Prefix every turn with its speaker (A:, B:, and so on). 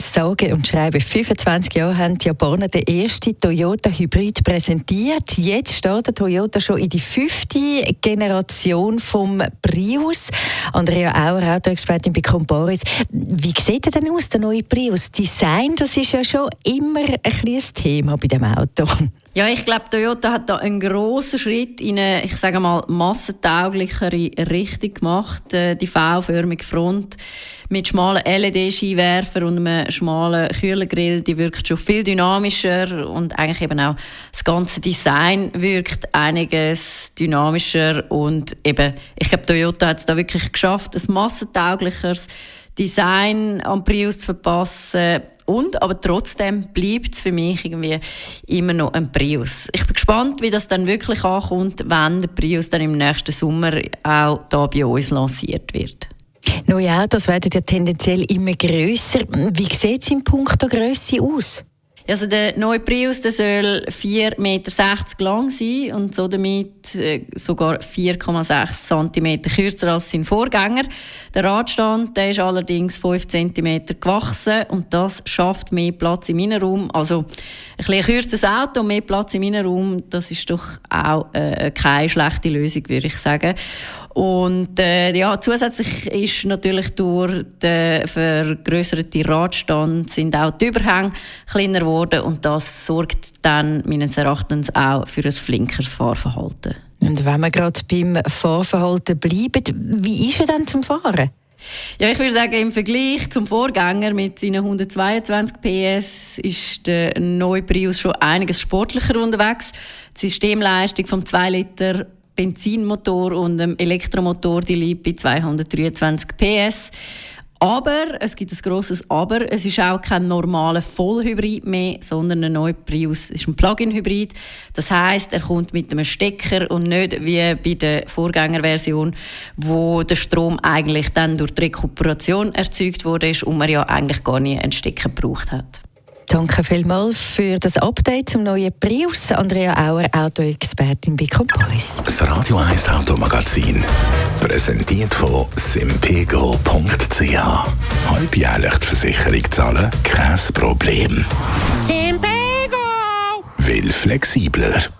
A: sage und schreibe 25 Jahre haben die Japaner den ersten Toyota Hybrid präsentiert. Jetzt steht der Toyota schon in die fünfte Generation vom Prius. Andrea Auer, Autoexpertin bei Comparis. Wie sieht er denn aus, der neue Prius? Design, das ist ja schon immer ein kleines Thema bei dem Auto.
B: Ja, ich glaube, Toyota hat da einen grossen Schritt in eine, ich sage mal, massentauglichere Richtung gemacht. Äh, die V-förmige Front mit schmalen LED-Skiwerfer und einem schmalen Kühlergrill, die wirkt schon viel dynamischer und eigentlich eben auch das ganze Design wirkt einiges dynamischer und eben, ich glaube, Toyota hat es da wirklich geschafft, ein massentauglicheres Design am Prius zu verpassen und, aber trotzdem bleibt es für mich irgendwie immer noch ein Prius. Ich bin gespannt, wie das dann wirklich ankommt, wenn der Prius dann im nächsten Sommer auch da bei uns lanciert wird.
A: Neue Autos werden ja tendenziell immer grösser. Wie sieht es in puncto Größe aus?
B: Also der neue Prius der soll 4,60 Meter lang sein und so damit äh, sogar 4,6 cm kürzer als sein Vorgänger. Der Radstand der ist allerdings 5 cm gewachsen und das schafft mehr Platz im Innenraum. Also ein bisschen kürzeres Auto und mehr Platz im Innenraum, das ist doch auch äh, keine schlechte Lösung, würde ich sagen. Und äh, ja, zusätzlich ist natürlich durch den vergrößerten Radstand sind auch die Überhänge kleiner geworden und das sorgt dann meines Erachtens auch für ein flinkeres Fahrverhalten.
A: Und wenn wir gerade beim Fahrverhalten bleiben, wie ist er dann zum Fahren?
B: Ja, ich würde sagen, im Vergleich zum Vorgänger mit seinen 122 PS ist der neue Prius schon einiges sportlicher unterwegs. Die Systemleistung vom 2 Liter Benzinmotor und einem Elektromotor, die liegt bei 223 PS. Aber, es gibt ein grosses Aber, es ist auch kein normaler Vollhybrid mehr, sondern ein neuer Prius ist ein Plug-in-Hybrid. Das heißt, er kommt mit einem Stecker und nicht wie bei der Vorgängerversion, wo der Strom eigentlich dann durch die Rekuperation erzeugt wurde und man ja eigentlich gar nie einen Stecker gebraucht hat.
A: Danke vielmals für das Update zum neuen Prius. Andrea Auer, Autoexpertin bei Comparis.
C: Das Radio 1 Automagazin. Präsentiert von simpego.ch. Halbjährlich die Versicherung zahlen? Kein Problem.
D: Simpego!
C: Will flexibler.